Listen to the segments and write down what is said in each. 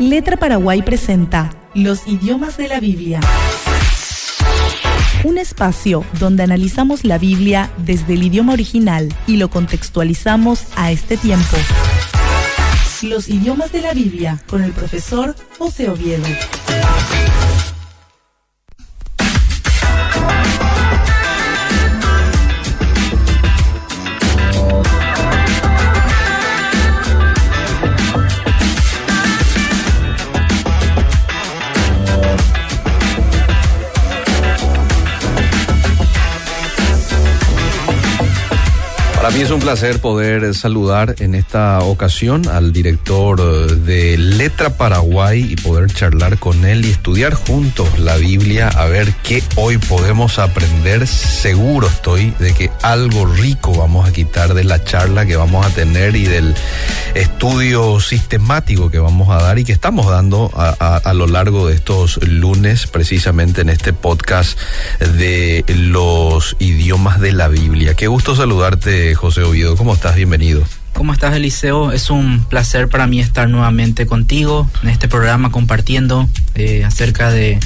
Letra Paraguay presenta Los idiomas de la Biblia. Un espacio donde analizamos la Biblia desde el idioma original y lo contextualizamos a este tiempo. Los idiomas de la Biblia con el profesor José Oviedo. Para mí es un placer poder saludar en esta ocasión al director eh, de Letra Paraguay y poder charlar con él y estudiar juntos la Biblia, a ver qué hoy podemos aprender. Seguro estoy de que algo rico vamos a quitar de la charla que vamos a tener y del estudio sistemático que vamos a dar y que estamos dando a, lo largo de estos lunes, precisamente en este podcast de los idiomas de la Biblia. Qué gusto saludarte. José Oviedo. ¿Cómo estás? Bienvenido. ¿Cómo estás, Eliseo? Es un placer para mí estar nuevamente contigo en este programa compartiendo eh, acerca de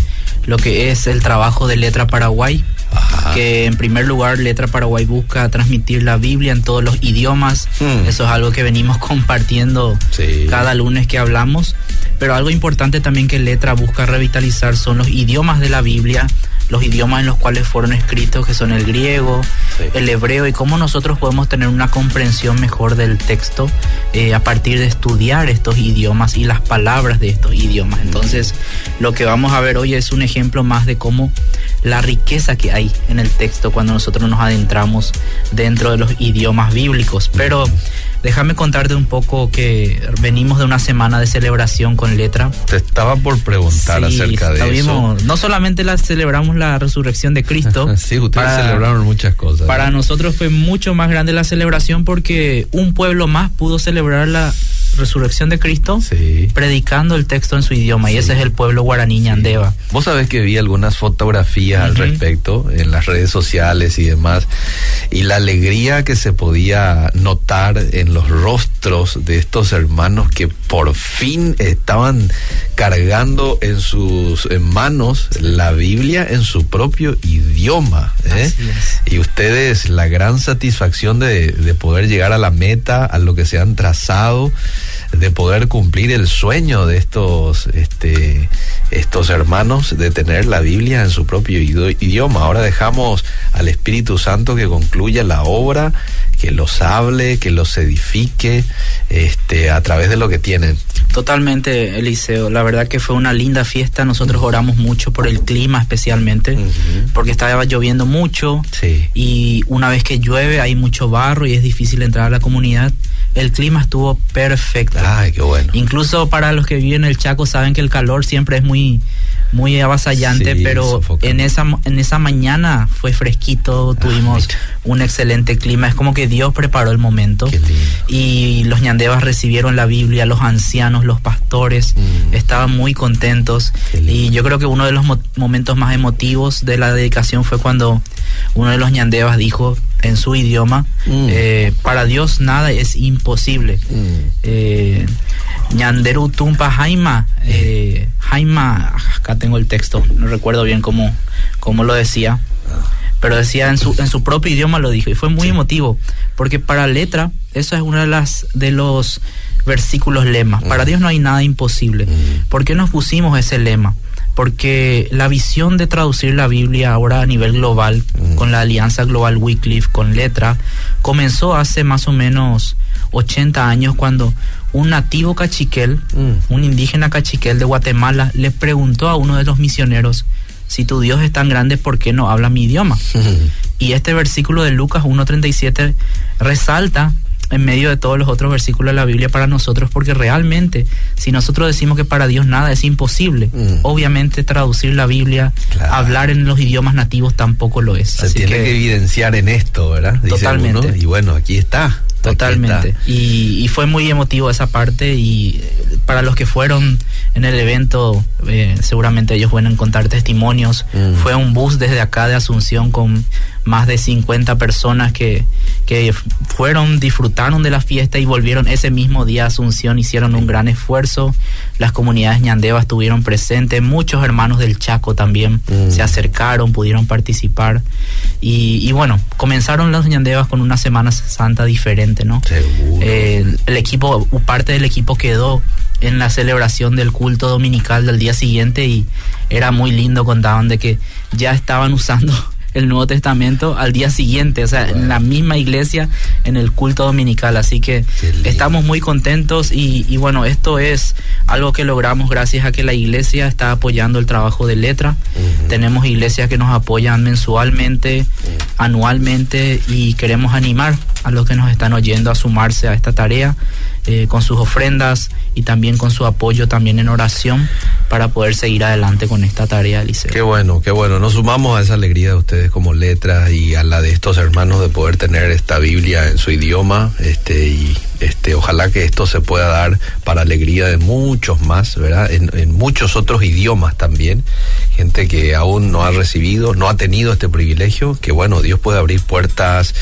lo que es el trabajo de Letra Paraguay, Ajá. que en primer lugar Letra Paraguay busca transmitir la Biblia en todos los idiomas. Hmm. Eso es algo que venimos compartiendo sí. cada lunes que hablamos. Pero algo importante también que Letra busca revitalizar son los idiomas de la Biblia, los idiomas en los cuales fueron escritos, que son el griego, sí. el hebreo, y cómo nosotros podemos tener una comprensión mejor del texto eh, a partir de estudiar estos idiomas y las palabras de estos idiomas. Entonces, lo que vamos a ver hoy es un ejemplo más de cómo la riqueza que hay en el texto cuando nosotros nos adentramos dentro de los idiomas bíblicos. Pero déjame contarte un poco que venimos de una semana de celebración con letra. Te estaba por preguntar sí, acerca de eso. No solamente la celebramos la resurrección de Cristo. sí, ustedes para, celebraron muchas cosas. Para ¿no? nosotros fue mucho más grande la celebración porque un pueblo más pudo celebrar la resurrección de Cristo sí. predicando el texto en su idioma sí. y ese es el pueblo guaraní Ñandeva. Sí. Vos sabés que vi algunas fotografías uh -huh. al respecto en las redes sociales y demás y la alegría que se podía notar en los rostros de estos hermanos que por fin estaban cargando en sus manos la Biblia en su propio idioma. ¿eh? Y ustedes la gran satisfacción de, de poder llegar a la meta, a lo que se han trazado de poder cumplir el sueño de estos este estos hermanos de tener la Biblia en su propio idioma. Ahora dejamos al Espíritu Santo que concluya la obra, que los hable, que los edifique este a través de lo que tienen. Totalmente, Eliseo. La verdad que fue una linda fiesta. Nosotros oramos mucho por el clima especialmente, uh -huh. porque estaba lloviendo mucho sí. y una vez que llueve hay mucho barro y es difícil entrar a la comunidad. El clima estuvo perfecto. Ay, qué bueno. Incluso para los que viven en el Chaco saben que el calor siempre es muy muy avasallante, sí, pero en esa en esa mañana fue fresquito, tuvimos ah, un excelente clima, es como que Dios preparó el momento. Y los ñandevas recibieron la Biblia, los ancianos, los pastores mm. estaban muy contentos. Y yo creo que uno de los mo momentos más emotivos de la dedicación fue cuando uno de los ñandevas dijo en su idioma, mm. eh, para Dios nada es imposible. Mm. Eh, Ñanderu Tumpa Jaima, eh, Jaima, acá tengo el texto, no recuerdo bien cómo, cómo lo decía, pero decía en su, en su propio idioma lo dijo y fue muy sí. emotivo, porque para letra, eso es una de las de los versículos lemas. Para Dios no hay nada imposible. ¿Por qué nos pusimos ese lema? Porque la visión de traducir la Biblia ahora a nivel global, mm. con la Alianza Global Wycliffe, con letra, comenzó hace más o menos 80 años cuando un nativo cachiquel, mm. un indígena cachiquel de Guatemala, le preguntó a uno de los misioneros, si tu Dios es tan grande, ¿por qué no habla mi idioma? Mm. Y este versículo de Lucas 1.37 resalta en medio de todos los otros versículos de la Biblia para nosotros, porque realmente, si nosotros decimos que para Dios nada es imposible, mm. obviamente traducir la Biblia, claro. hablar en los idiomas nativos tampoco lo es. Se Así tiene que, que, evidenciar en esto, ¿verdad? Dice totalmente. Uno, y bueno, aquí está. Totalmente. Y, fue muy emotivo esa parte y eh, para los que fueron en el evento, eh, seguramente ellos pueden encontrar testimonios. Mm. Fue un bus desde acá de Asunción con más de 50 personas que, que fueron, disfrutaron de la fiesta y volvieron ese mismo día a Asunción, hicieron un gran esfuerzo. Las comunidades ñandevas estuvieron presentes, muchos hermanos del Chaco también mm. se acercaron, pudieron participar. Y, bueno, comenzaron las ñandevas con una Semana Santa diferente, ¿no? Eh, el equipo, parte del equipo quedó en la celebración del culto dominical del día siguiente y era muy lindo, contaban de que ya estaban usando el Nuevo Testamento al día siguiente, o sea, en la misma iglesia, en el culto dominical. Así que estamos muy contentos y, bueno, esto es algo que logramos gracias a que la iglesia está apoyando el trabajo de letra. Tenemos iglesias que nos apoyan mensualmente, anualmente y queremos animar a los que nos están oyendo a sumarse a esta tarea eh, con sus ofrendas y también con su apoyo también en oración para poder seguir adelante con esta tarea, Liceo. Qué bueno, qué bueno. Nos sumamos a esa alegría de ustedes como letras y a la de estos hermanos de poder tener esta Biblia en su idioma este y este, ojalá que esto se pueda dar para alegría de muchos más, ¿verdad? En, muchos otros idiomas también. Gente que aún no ha recibido, no ha tenido este privilegio, que bueno, Dios puede abrir puertas,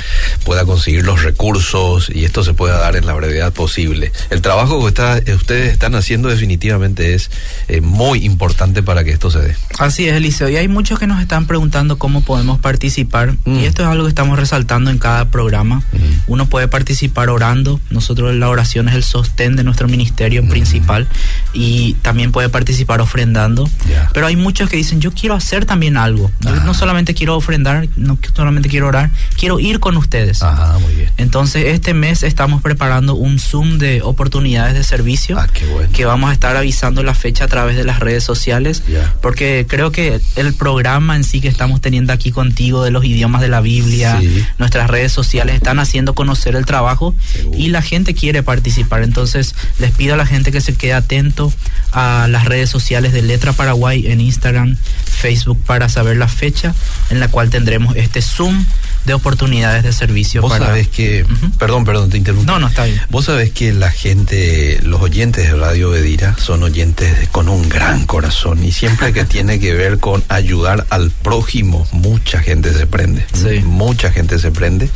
pueda conseguir los recursos y esto se pueda dar en la brevedad posible. El trabajo que ustedes están haciendo definitivamente es eh, muy importante para que esto se dé. Así es, Eliseo. Y hay muchos que nos están preguntando cómo podemos participar. Y mm. esto es algo que estamos resaltando en cada programa. Mm. Uno puede participar orando. Nosotros nosotros la oración es el sostén de nuestro ministerio principal y también puede participar ofrendando. Pero hay muchos que dicen, yo quiero hacer también algo. Yo no solamente quiero ofrendar, no solamente quiero orar, quiero ir con ustedes. muy bien. Entonces, este mes estamos preparando un Zoom de oportunidades de servicio ah, que vamos a estar avisando la fecha a través de las redes sociales, porque creo que el programa en sí que estamos teniendo aquí contigo de los idiomas de la Biblia, nuestras redes sociales están haciendo conocer el trabajo y la gente quiere participar. Entonces, les pido a la gente que se quede atento a las redes sociales de Letra Paraguay en Instagram, Facebook para saber la fecha en la cual tendremos este Zoom de oportunidades de servicio. Vos sabés que, perdón, perdón, te interrumpo. No, no está bien. Vos sabés que la gente, los oyentes de Radio Bedira son oyentes con un gran corazón y siempre que tiene que ver con ayudar al prójimo, mucha gente se prende. Sí. Mucha gente se prende.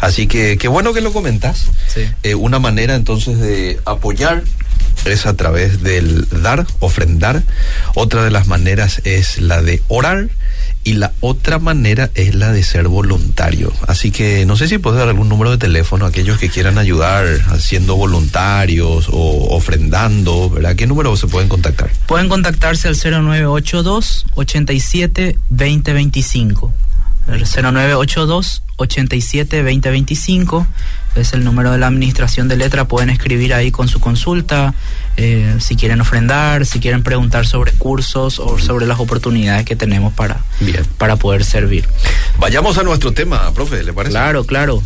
Así que qué bueno que lo comentas. Sí. Eh, una manera entonces de apoyar es a través del dar, ofrendar. Otra de las maneras es la de orar y la otra manera es la de ser voluntario. Así que no sé si puedes dar algún número de teléfono a aquellos que quieran ayudar haciendo voluntarios o ofrendando, ¿verdad? ¿Qué número se pueden contactar? Pueden contactarse al 0982 87 2025. El 0982 87 2025 es el número de la administración de letra. Pueden escribir ahí con su consulta, eh, si quieren ofrendar, si quieren preguntar sobre cursos o sobre las oportunidades que tenemos para, para poder servir. Vayamos a nuestro tema, profe, ¿le parece? Claro, claro.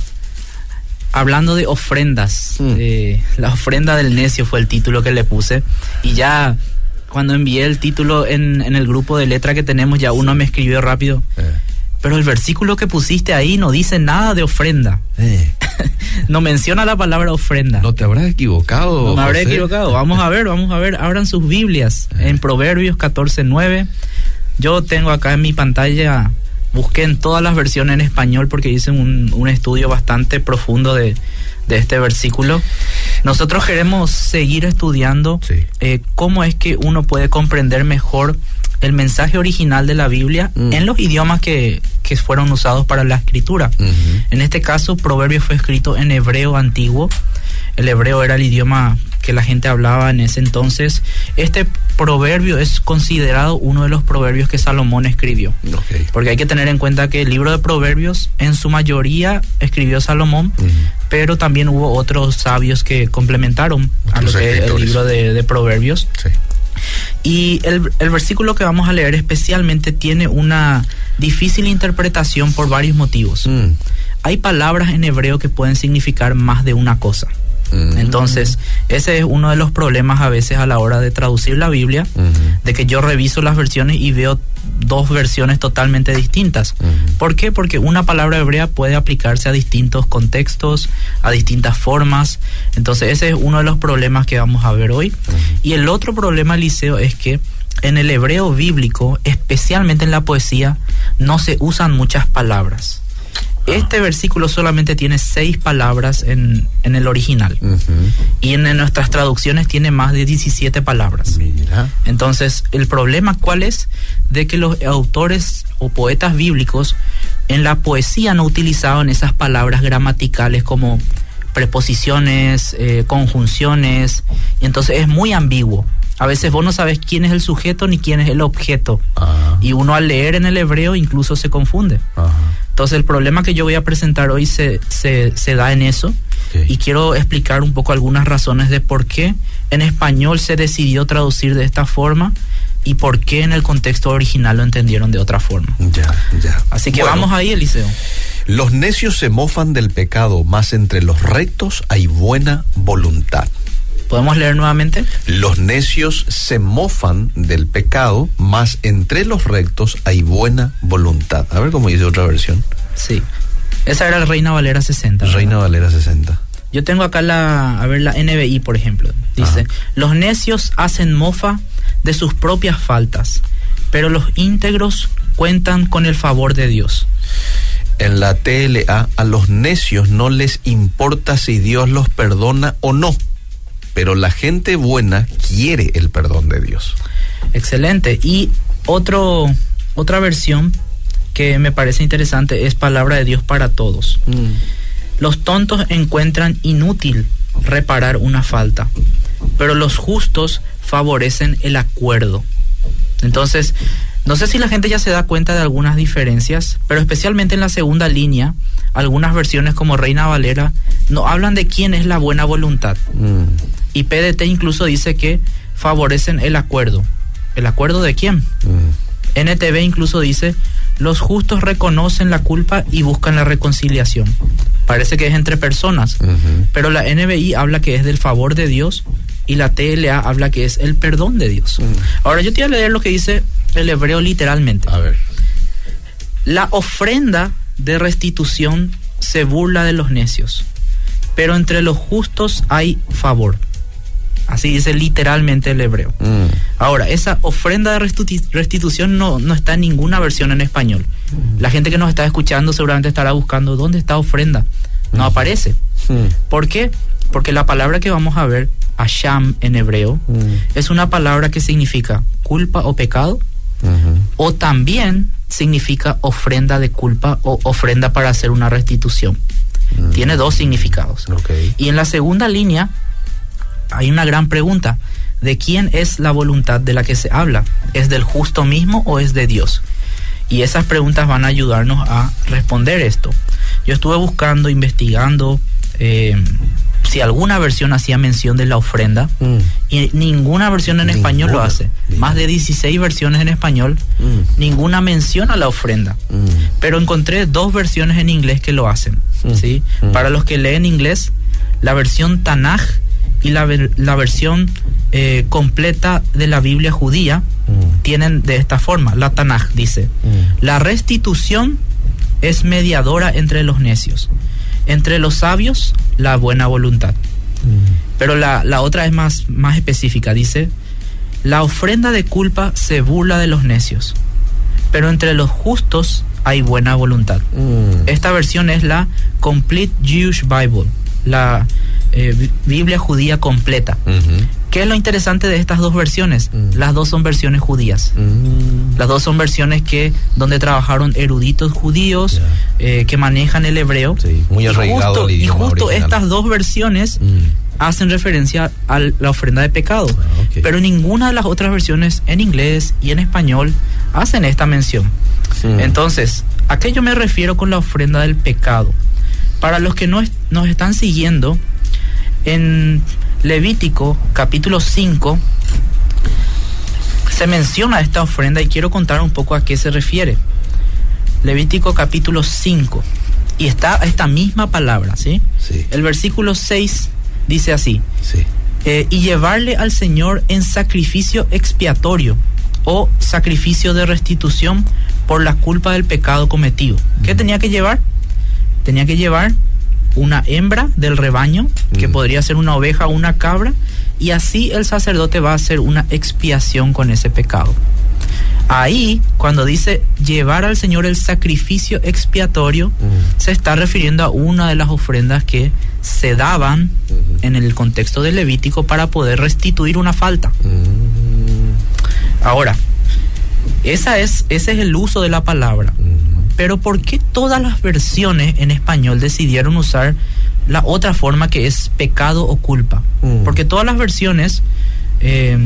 Hablando de ofrendas, mm. eh, la ofrenda del necio fue el título que le puse y ya cuando envié el título en, en el grupo de letra que tenemos, ya uno me escribió rápido. Eh pero el versículo que pusiste ahí no dice nada de ofrenda. Eh. no menciona la palabra ofrenda. No te habrás equivocado. No me habré equivocado. Vamos a ver, vamos a ver. Abran sus Biblias eh. en Proverbios 14:9. Yo tengo acá en mi pantalla, busqué en todas las versiones en español porque hice un, un estudio bastante profundo de, de este versículo. Nosotros queremos seguir estudiando eh, cómo es que uno puede comprender mejor el mensaje original de la Biblia mm. en los idiomas que, que, fueron usados para la escritura. En este caso, Proverbio fue escrito en hebreo antiguo. El hebreo era el idioma que la gente hablaba en ese entonces. Este proverbio es considerado uno de los proverbios que Salomón escribió. Porque hay que tener en cuenta que el libro de proverbios en su mayoría escribió Salomón, pero también hubo otros sabios que complementaron a lo que es el libro de, proverbios. Y el, el, versículo que vamos a leer especialmente tiene una difícil interpretación por varios motivos. Mm. Hay palabras en hebreo que pueden significar más de una cosa. Mm. Entonces, ese es uno de los problemas a veces a la hora de traducir la Biblia, de que yo reviso las versiones y veo dos versiones totalmente distintas. ¿Por qué? Porque una palabra hebrea puede aplicarse a distintos contextos, a distintas formas. Entonces ese es uno de los problemas que vamos a ver hoy. Y el otro problema, Liceo, es que en el hebreo bíblico, especialmente en la poesía, no se usan muchas palabras. Este versículo solamente tiene seis palabras en, el original. Y en, nuestras traducciones tiene más de 17 palabras. Entonces, el problema cuál es? De que los autores o poetas bíblicos en la poesía no utilizaban esas palabras gramaticales como preposiciones, eh, conjunciones. Y entonces es muy ambiguo. A veces vos no sabes quién es el sujeto ni quién es el objeto. Y uno al leer en el hebreo incluso se confunde. Entonces el problema que yo voy a presentar hoy se, se, da en eso. Y quiero explicar un poco algunas razones de por qué en español se decidió traducir de esta forma y por qué en el contexto original lo entendieron de otra forma. Ya, ya. Así que vamos ahí, Eliseo. Los necios se mofan del pecado, más entre los rectos hay buena voluntad. ¿Podemos leer nuevamente? Los necios se mofan del pecado, mas entre los rectos hay buena voluntad. A ver cómo dice otra versión. Sí. Esa era la Reina Valera 60. Reina Valera 60. Yo tengo acá la, a ver, la NBI, por ejemplo. Dice, los necios hacen mofa de sus propias faltas, pero los íntegros cuentan con el favor de Dios. En la TLA, a los necios no les importa si Dios los perdona o no pero la gente buena quiere el perdón de Dios. Excelente. Y otro, otra versión que me parece interesante es palabra de Dios para todos. Mm. Los tontos encuentran inútil reparar una falta, pero los justos favorecen el acuerdo. Entonces, no sé si la gente ya se da cuenta de algunas diferencias, pero especialmente en la segunda línea, algunas versiones como Reina Valera no hablan de quién es la buena voluntad. Mm. Y PDT incluso dice que favorecen el acuerdo. ¿El acuerdo de quién? Mm. NTV incluso dice, los justos reconocen la culpa y buscan la reconciliación. Parece que es entre personas, pero la NBI habla que es del favor de Dios y la TLA habla que es el perdón de Dios. Mm. Ahora yo te voy a leer lo que dice el hebreo literalmente. A ver. La ofrenda de restitución se burla de los necios, pero entre los justos hay favor. Así dice literalmente el hebreo. Mm. Ahora, esa ofrenda de restitución no, no, está en ninguna versión en español. Mm. La gente que nos está escuchando seguramente estará buscando dónde está ofrenda. No mm. aparece. ¿Por qué? Porque la palabra que vamos a ver, Asham en hebreo, es una palabra que significa culpa o pecado, o también significa ofrenda de culpa o ofrenda para hacer una restitución. Tiene dos significados. Y en la segunda línea hay una gran pregunta. ¿De quién es la voluntad de la que se habla? ¿Es del justo mismo o es de Dios? Y esas preguntas van a ayudarnos a responder esto. Yo estuve buscando, investigando eh, si alguna versión hacía mención de la ofrenda mm. y ninguna versión en español lo hace. Más de 16 versiones en español, mm. ninguna menciona la ofrenda. Mm. Pero encontré dos versiones en inglés que lo hacen. ¿sí? Para los que leen inglés, la versión Tanaj y la, la versión eh, completa de la Biblia judía mm. tienen de esta forma. La Tanaj dice, mm. la restitución es mediadora entre los necios, entre los sabios la buena voluntad. Mm. Pero la, la, otra es más, más específica, dice, la ofrenda de culpa se burla de los necios, pero entre los justos hay buena voluntad. Esta versión es la Complete Jewish Bible, la eh, Biblia judía completa. ¿Qué es lo interesante de estas dos versiones? Mm. Las dos son versiones judías. Mm. Las dos son versiones que donde trabajaron eruditos judíos eh, que manejan el hebreo. muy arraigado y justo, y justo estas dos versiones mm. hacen referencia a la ofrenda de pecado. Ah, Pero ninguna de las otras versiones en inglés y en español hacen esta mención. Entonces, ¿a qué yo me refiero con la ofrenda del pecado? Para los que no nos están siguiendo, en Levítico capítulo 5 se menciona esta ofrenda y quiero contar un poco a qué se refiere. Levítico capítulo 5 y está esta misma palabra, ¿sí? El versículo 6 dice así. Eh, y llevarle al Señor en sacrificio expiatorio o sacrificio de restitución por la culpa del pecado cometido. ¿Qué tenía que llevar? Tenía que llevar una hembra del rebaño, que podría ser una oveja o una cabra, y así el sacerdote va a hacer una expiación con ese pecado. Ahí, cuando dice llevar al Señor el sacrificio expiatorio, se está refiriendo a una de las ofrendas que se daban en el contexto del Levítico para poder restituir una falta. Ahora, esa es, ese es el uso de la palabra. Pero ¿por qué todas las versiones en español decidieron usar la otra forma que es pecado o culpa? Porque todas las versiones eh,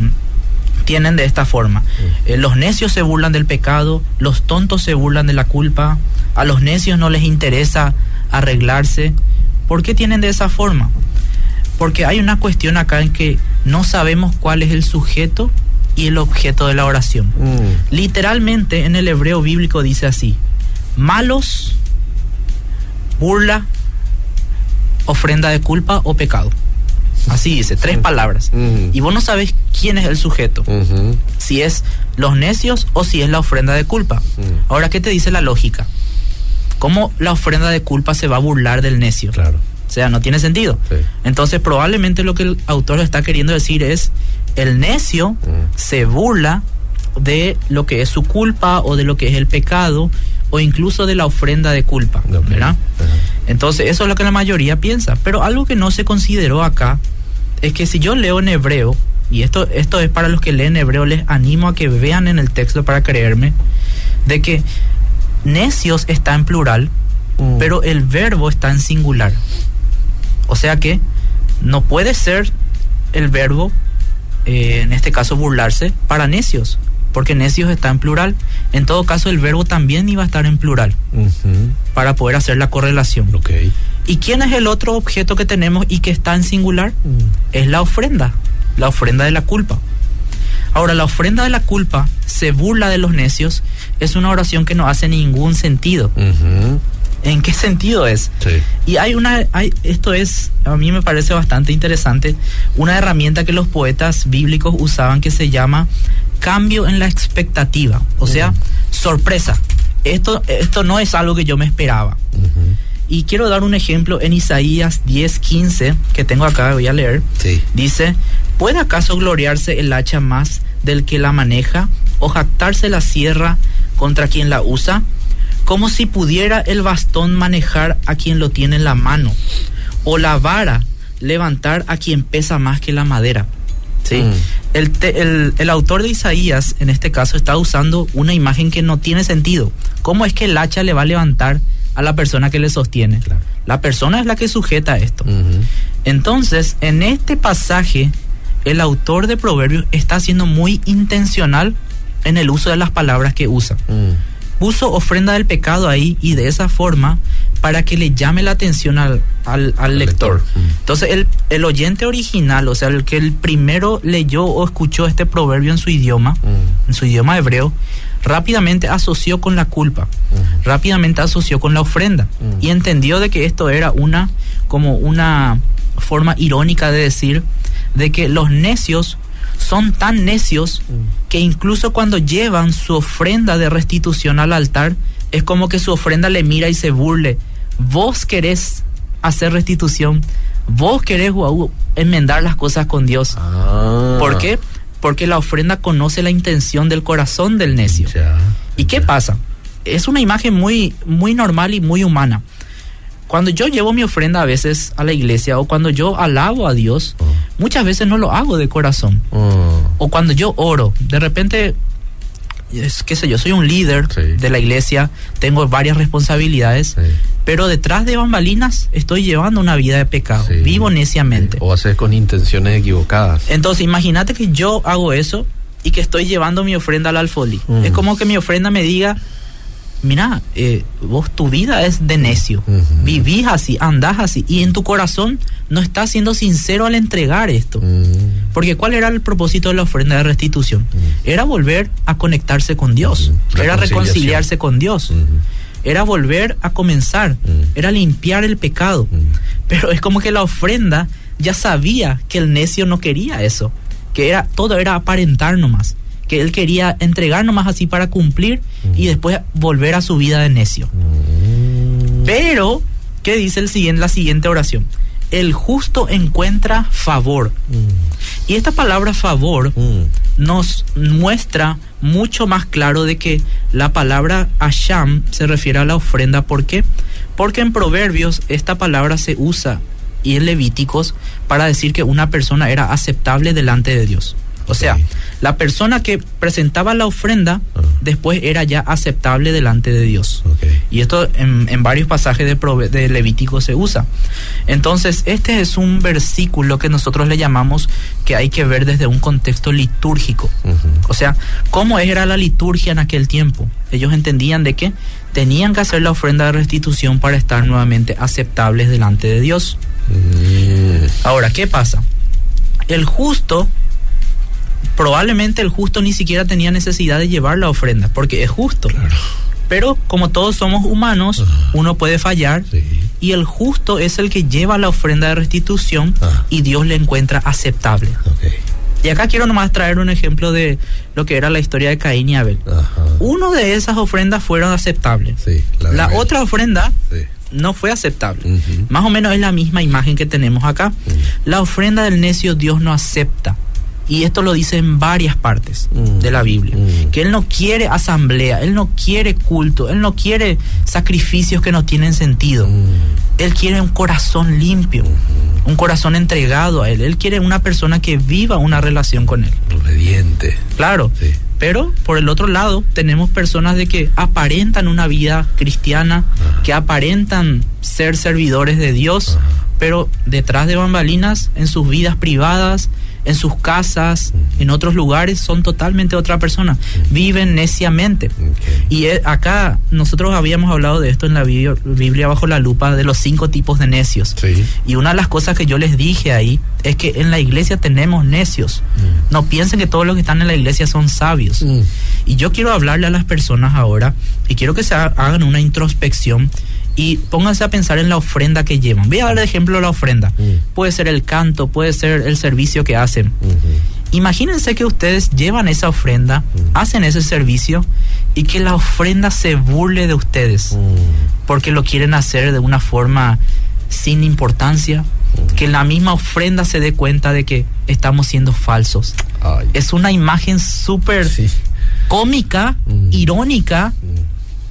tienen de esta forma. Eh, los necios se burlan del pecado, los tontos se burlan de la culpa, a los necios no les interesa arreglarse. ¿Por qué tienen de esa forma? Porque hay una cuestión acá en que no sabemos cuál es el sujeto y el objeto de la oración. Mm. Literalmente en el hebreo bíblico dice así, malos, burla, ofrenda de culpa o pecado. Así dice, tres palabras. Y vos no sabes quién es el sujeto. Si es los necios o si es la ofrenda de culpa. Ahora, ¿qué te dice la lógica? ¿Cómo la ofrenda de culpa se va a burlar del necio? Claro. O sea, no tiene sentido. Entonces, probablemente lo que el autor está queriendo decir es, el necio se burla de lo que es su culpa o de lo que es el pecado o incluso de la ofrenda de culpa, ¿verdad? Entonces, eso es lo que la mayoría piensa. Pero algo que no se consideró acá es que si yo leo en hebreo, y esto, esto es para los que leen hebreo, les animo a que vean en el texto para creerme, de que necios está en plural, mm. pero el verbo está en singular. O sea que no puede ser el verbo, eh, en este caso burlarse, para necios, porque necios está en plural. En todo caso, el verbo también iba a estar en plural para poder hacer la correlación. Okay. ¿Y quién es el otro objeto que tenemos y que está en singular? Mm. Es la ofrenda, la ofrenda de la culpa. Ahora, la ofrenda de la culpa se burla de los necios, es una oración que no hace ningún sentido. ¿En qué sentido es? Y hay una, hay, esto es, a mí me parece bastante interesante, una herramienta que los poetas bíblicos usaban que se llama cambio en la expectativa, o sea, sorpresa. Esto, esto no es algo que yo me esperaba. Y quiero dar un ejemplo en Isaías 10:15, que tengo acá, voy a leer. Dice, ¿puede acaso gloriarse el hacha más del que la maneja o jactarse la sierra contra quien la usa? Como si pudiera el bastón manejar a quien lo tiene en la mano, o la vara levantar a quien pesa más que la madera. ¿Sí? Mm. El, el, autor de Isaías, en este caso, está usando una imagen que no tiene sentido. ¿Cómo es que el hacha le va a levantar a la persona que le sostiene? La persona es la que sujeta esto. Entonces, en este pasaje, el autor de Proverbios está siendo muy intencional en el uso de las palabras que usa. Mm puso ofrenda del pecado ahí y de esa forma para que le llame la atención al, al, lector. Mm. Entonces el, el, oyente original, o sea, el que el primero leyó o escuchó este proverbio en su idioma, mm. en su idioma hebreo, rápidamente asoció con la culpa, mm. rápidamente asoció con la ofrenda y entendió de que esto era una como una forma irónica de decir de que los necios son tan necios mm. que incluso cuando llevan su ofrenda de restitución al altar, es como que su ofrenda le mira y se burle. Vos querés hacer restitución, vos querés enmendar las cosas con Dios. Ah. ¿Por qué? Porque la ofrenda conoce la intención del corazón del necio. ¿Y qué pasa? Es una imagen muy, muy normal y muy humana. Cuando yo llevo mi ofrenda a veces a la iglesia o cuando yo alabo a Dios. Muchas veces no lo hago de corazón. Oh. O cuando yo oro, de repente, es, qué sé yo, soy un líder de la iglesia, tengo varias responsabilidades, pero detrás de bambalinas estoy llevando una vida de pecado, vivo neciamente. O hacer con intenciones equivocadas. Entonces, imagínate que yo hago eso y que estoy llevando mi ofrenda al alfolí. Mm. Es como que mi ofrenda me diga, mira, eh, vos tu vida es de necio, vivís así, andás así, y en tu corazón no estás siendo sincero al entregar esto. Porque ¿cuál era el propósito de la ofrenda de restitución? Era volver a conectarse con Dios, era reconciliarse con Dios, era volver a comenzar, era limpiar el pecado. Pero es como que la ofrenda ya sabía que el necio no quería eso, que era todo era aparentar nomás que él quería entregar nomás así para cumplir y después volver a su vida de necio. Pero, ¿qué dice el siguiente, la siguiente oración? El justo encuentra favor. Y esta palabra favor nos muestra mucho más claro de que la palabra asham se refiere a la ofrenda. ¿Por qué? Porque en Proverbios esta palabra se usa y en Levíticos para decir que una persona era aceptable delante de Dios. O sea, la persona que presentaba la ofrenda ah. después era ya aceptable delante de Dios. Y esto en, varios pasajes de, de, Levítico se usa. Entonces, este es un versículo que nosotros le llamamos que hay que ver desde un contexto litúrgico. O sea, ¿cómo era la liturgia en aquel tiempo? Ellos entendían de que tenían que hacer la ofrenda de restitución para estar nuevamente aceptables delante de Dios. Mm. Ahora, ¿qué pasa? El justo probablemente el justo ni siquiera tenía necesidad de llevar la ofrenda, porque es justo. Pero como todos somos humanos, uno puede fallar y el justo es el que lleva la ofrenda de restitución y Dios le encuentra aceptable. Y acá quiero nomás traer un ejemplo de lo que era la historia de Caín y Abel. Uno de esas ofrendas fueron aceptables. la, otra ofrenda no fue aceptable. Más o menos es la misma imagen que tenemos acá. La ofrenda del necio Dios no acepta y esto lo dice en varias partes mm. de la Biblia, mm. que Él no quiere asamblea, Él no quiere culto, Él no quiere sacrificios que no tienen sentido. Mm. Él quiere un corazón limpio, un corazón entregado a Él. Él quiere una persona que viva una relación con Él. Obediente. Claro. Pero por el otro lado tenemos personas de que aparentan una vida cristiana, que aparentan ser servidores de Dios, pero detrás de bambalinas, en sus vidas privadas, en sus casas, en otros lugares, son totalmente otra persona. Viven neciamente. Y eh, acá nosotros habíamos hablado de esto en la Biblia bajo la lupa, de los cinco tipos de necios. Y una de las cosas que yo les dije ahí es que en la iglesia tenemos necios. Mm. No piensen que todos los que están en la iglesia son sabios. Mm. Y yo quiero hablarle a las personas ahora y quiero que se hagan una introspección y pónganse a pensar en la ofrenda que llevan. Voy a dar de ejemplo la ofrenda. Mm. Puede ser el canto, puede ser el servicio que hacen. Imagínense que ustedes llevan esa ofrenda, mm. hacen ese servicio y que la ofrenda se burle de ustedes mm. porque lo quieren hacer de una forma sin importancia. Que la misma ofrenda se dé cuenta de que estamos siendo falsos. Es una imagen súper cómica, irónica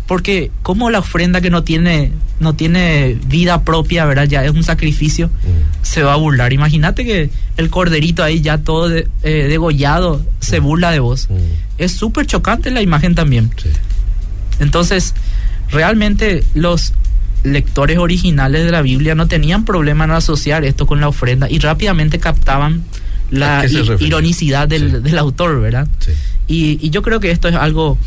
porque como la ofrenda que no tiene no tiene vida propia, ¿verdad? Ya es un sacrificio, mm. se va a burlar. Imagínate que el corderito ahí ya todo eh, degollado se mm. burla de vos. Mm. Es súper chocante la imagen también. Entonces, realmente los lectores originales de la Biblia no tenían problema en asociar esto con la ofrenda y rápidamente captaban la ironicidad del, del, autor, ¿verdad? Y, y, yo creo que esto es algo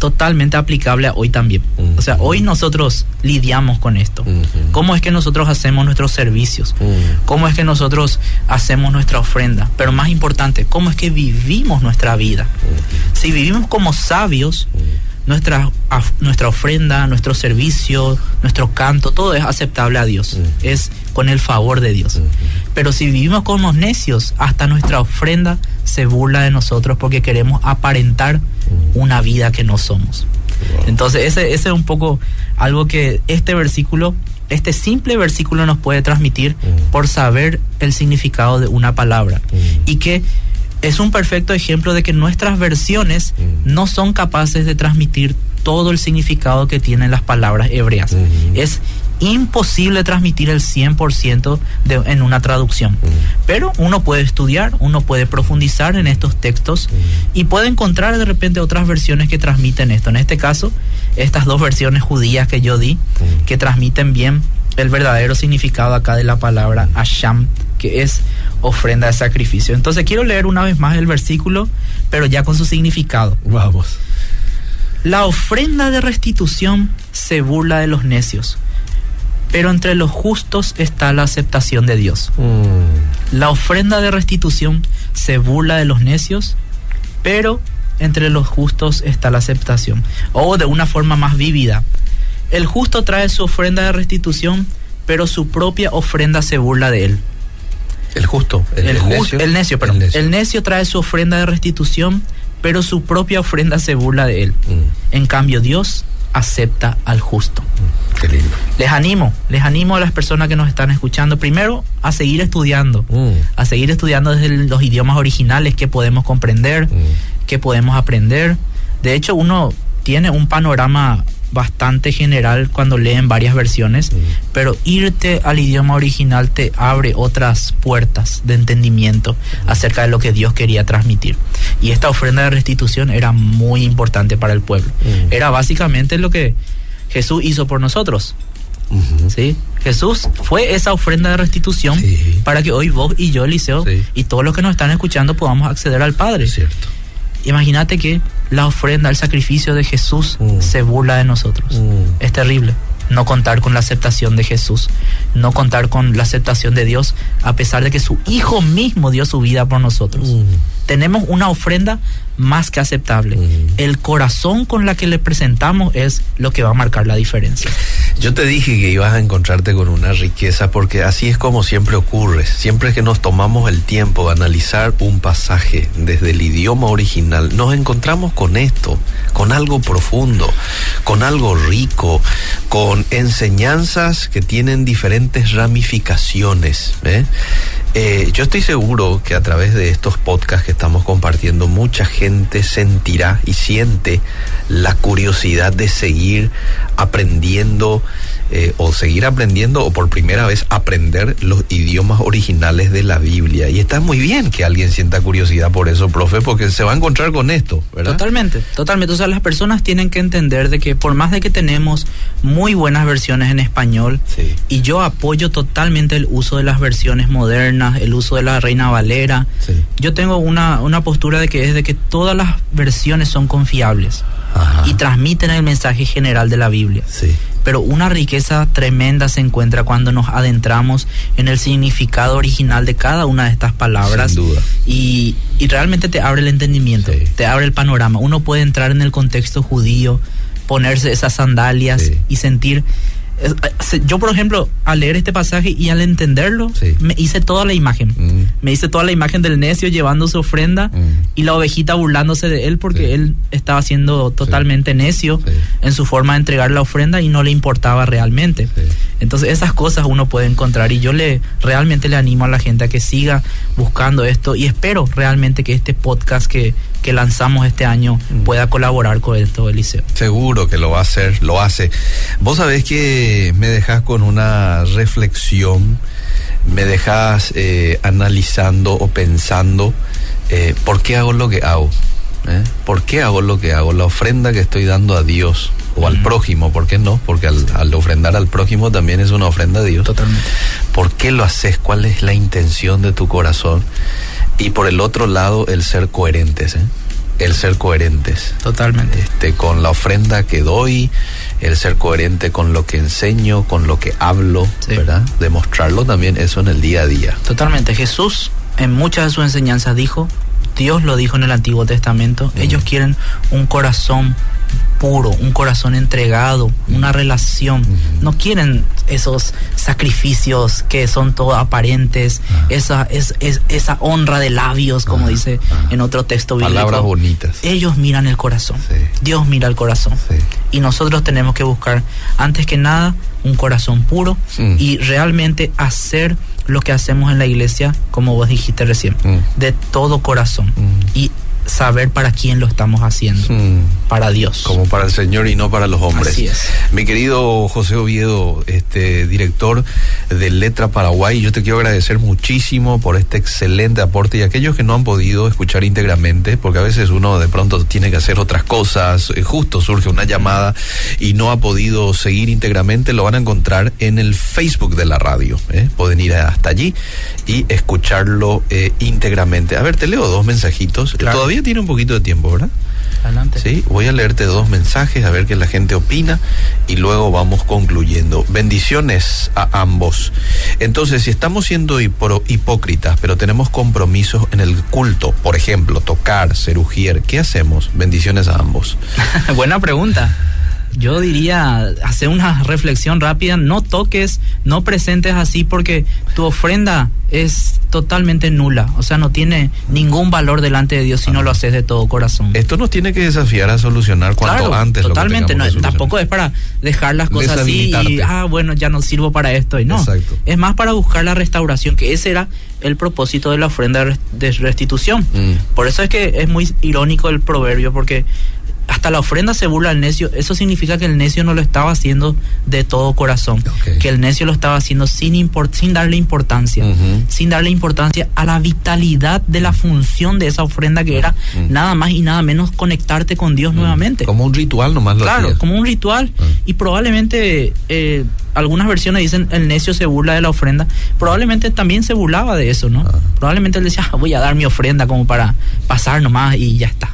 totalmente aplicable a hoy también. O sea, hoy nosotros lidiamos con esto. ¿Cómo es que nosotros hacemos nuestros servicios? ¿Cómo es que nosotros hacemos nuestra ofrenda? Pero más importante, ¿cómo es que vivimos nuestra vida? Si vivimos como sabios, nuestra, nuestra ofrenda, nuestro servicio, nuestro canto, todo es aceptable a Dios. Es con el favor de Dios. Pero si vivimos como necios, hasta nuestra ofrenda se burla de nosotros porque queremos aparentar una vida que no somos. Entonces, ese, ese es un poco algo que este versículo, este simple versículo nos puede transmitir por saber el significado de una palabra. Y que es un perfecto ejemplo de que nuestras versiones no son capaces de transmitir todo el significado que tienen las palabras hebreas. Es imposible transmitir el 100% de, en una traducción. Pero uno puede estudiar, uno puede profundizar en estos textos y puede encontrar de repente otras versiones que transmiten esto. En este caso, estas dos versiones judías que yo di, que transmiten bien el verdadero significado acá de la palabra Asham, que es ofrenda de sacrificio. Entonces quiero leer una vez más el versículo, pero ya con su significado. Vamos. La ofrenda de restitución se burla de los necios, pero entre los justos está la aceptación de Dios. Mm. La ofrenda de restitución se burla de los necios, pero entre los justos está la aceptación. O de una forma más vívida, el justo trae su ofrenda de restitución, pero su propia ofrenda se burla de él. El justo, el, necio, el necio, perdón. El necio trae su ofrenda de restitución, pero su propia ofrenda se burla de él. Mm. En cambio, Dios acepta al justo. Mm, qué lindo. Les animo, les animo a las personas que nos están escuchando, primero a seguir estudiando, mm. a seguir estudiando desde los idiomas originales que podemos comprender, que podemos aprender. De hecho, uno tiene un panorama bastante general cuando leen varias versiones, pero irte al idioma original te abre otras puertas de entendimiento acerca de lo que Dios quería transmitir. Y esta ofrenda de restitución era muy importante para el pueblo. Era básicamente lo que Jesús hizo por nosotros. ¿Sí? Jesús fue esa ofrenda de restitución para que hoy vos y yo, Eliseo, y todos los que nos están escuchando podamos acceder al Padre. Cierto. Imagínate que la ofrenda, el sacrificio de Jesús mm. se burla de nosotros. Mm. Es terrible no contar con la aceptación de Jesús, no contar con la aceptación de Dios, a pesar de que su Hijo mismo dio su vida por nosotros. Mm. Tenemos una ofrenda más que aceptable. El corazón con la que le presentamos es lo que va a marcar la diferencia. Yo te dije que ibas a encontrarte con una riqueza porque así es como siempre ocurre. Siempre que nos tomamos el tiempo de analizar un pasaje desde el idioma original, nos encontramos con esto, con algo profundo, con algo rico, con enseñanzas que tienen diferentes ramificaciones. ¿eh? Eh, yo estoy seguro que a través de estos podcasts que estamos compartiendo, mucha gente sentirá y siente la curiosidad de seguir aprendiendo eh, o seguir aprendiendo o por primera vez aprender los idiomas originales de la Biblia. Y está muy bien que alguien sienta curiosidad por eso, profe, porque se va a encontrar con esto, ¿verdad? Totalmente, totalmente. O sea, las personas tienen que entender de que por más de que tenemos muy buenas versiones en español, y yo apoyo totalmente el uso de las versiones modernas, el uso de la Reina Valera, yo tengo una, una postura de que es de que todas las versiones son confiables y transmiten el mensaje general de la Biblia. Sí pero una riqueza tremenda se encuentra cuando nos adentramos en el significado original de cada una de estas palabras. Sin duda. Y, y realmente te abre el entendimiento, te abre el panorama. Uno puede entrar en el contexto judío, ponerse esas sandalias y sentir yo por ejemplo al leer este pasaje y al entenderlo me hice toda la imagen. Mm. me hice toda la imagen del necio llevando su ofrenda mm. y la ovejita burlándose de él porque él estaba siendo totalmente necio en su forma de entregar la ofrenda y no le importaba realmente. Entonces esas cosas uno puede encontrar y yo le realmente le animo a la gente a que siga buscando esto y espero realmente que este podcast que que lanzamos este año mm. pueda colaborar con esto, Eliseo. Seguro que lo va a hacer, lo hace. Vos sabés que me dejas con una reflexión, me dejas eh, analizando o pensando eh, por qué hago lo que hago. ¿Eh? ¿Por qué hago lo que hago? La ofrenda que estoy dando a Dios o al mm. prójimo, ¿por qué no? Porque al, al, ofrendar al prójimo también es una ofrenda a Dios. Totalmente. ¿Por qué lo haces? ¿Cuál es la intención de tu corazón? Y por el otro lado, el ser coherentes, ¿eh? El ser coherentes. Totalmente. Este, con la ofrenda que doy, el ser coherente con lo que enseño, con lo que hablo, ¿verdad? Demostrarlo también eso en el día a día. Totalmente. Jesús en muchas de sus enseñanzas dijo, Dios lo dijo en el Antiguo Testamento, ellos quieren un corazón puro, un corazón entregado, una relación. No quieren esos sacrificios que son todo aparentes, ah. esa, es, esa honra de labios, como ah, dice ah. en otro texto bíblico. Palabras bonitas. Ellos miran el corazón. Dios mira el corazón. Y nosotros tenemos que buscar, antes que nada, un corazón puro mm. y realmente hacer lo que hacemos en la iglesia, como vos dijiste recién, mm. de todo corazón. Mm. Y saber para quién lo estamos haciendo. Hmm. Para Dios. Como para el Señor y no para los hombres. Así es. Mi querido José Oviedo, este director de Letra Paraguay, yo te quiero agradecer muchísimo por este excelente aporte y aquellos que no han podido escuchar íntegramente, porque a veces uno de pronto tiene que hacer otras cosas, eh, justo surge una llamada y no ha podido seguir íntegramente, lo van a encontrar en el Facebook de la radio. ¿eh? Pueden ir hasta allí y escucharlo eh, íntegramente. A ver, te leo dos mensajitos. Todavía tiene un poquito de tiempo, ¿verdad? Adelante. Sí, voy a leerte dos mensajes a ver qué la gente opina y luego vamos concluyendo. Bendiciones a ambos. Entonces, si estamos siendo hipócritas, pero tenemos compromisos en el culto, por ejemplo, tocar, ser ¿qué hacemos? Bendiciones a ambos. Buena pregunta. Yo diría, hacer una reflexión rápida, no toques, no presentes así porque tu ofrenda es totalmente nula, o sea, no tiene ningún valor delante de Dios si no lo haces de todo corazón. Esto nos tiene que desafiar a solucionar cuanto antes. Totalmente, no, tampoco es para dejar las cosas así y, ah, bueno, ya no sirvo para esto y no. Es más para buscar la restauración, que ese era el propósito de la ofrenda de restitución. Mm. Por eso es que es muy irónico el proverbio, porque hasta la ofrenda se burla al necio, eso significa que el necio no lo estaba haciendo de todo corazón, que el necio lo estaba haciendo sin, sin darle importancia, sin darle importancia a la vitalidad de la función de esa ofrenda que era nada más y nada menos conectarte con Dios nuevamente. Como un ritual nomás lo Claro, como un ritual. Ah. y probablemente eh, algunas versiones dicen el necio se burla de la ofrenda, probablemente también se burlaba de eso, ¿no? Ah. Probablemente él decía, ah, voy a dar mi ofrenda como para pasar nomás y ya está.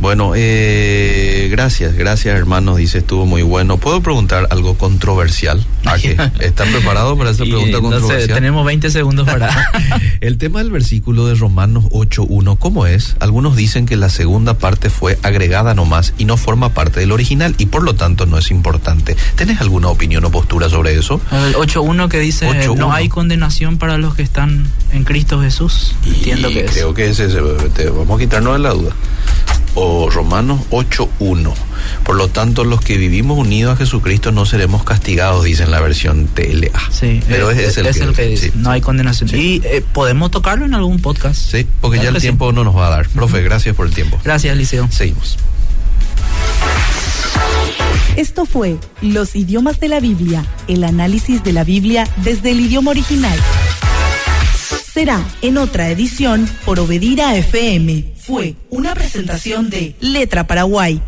Bueno, eh, gracias, gracias hermanos, dice estuvo muy bueno. ¿Puedo preguntar algo controversial? ¿Están preparados para esta pregunta controversial? tenemos 20 segundos para... El tema del versículo de Romanos 8.1, ¿cómo es? Algunos dicen que la segunda parte fue agregada nomás y no forma parte del original y por lo tanto no es importante. ¿Tenés alguna opinión o postura sobre eso? El 8.1 que dice no hay condenación para los que están en Cristo Jesús. Entiendo que es. Creo que es ese, vamos a quitarnos de la duda o Romanos 8.1. Por lo tanto, los que vivimos unidos a Jesucristo no seremos castigados, dice en la versión TLA. Sí, pero es, el, que, dice. no hay condenación. Y eh, podemos tocarlo en algún podcast. Sí, porque ya el tiempo no nos va a dar. Profe, gracias por el tiempo. Gracias, Liceo. Seguimos. Esto fue Los idiomas de la Biblia, el análisis de la Biblia desde el idioma original. Será en otra edición por Obedira FM fue una presentación de Letra Paraguay.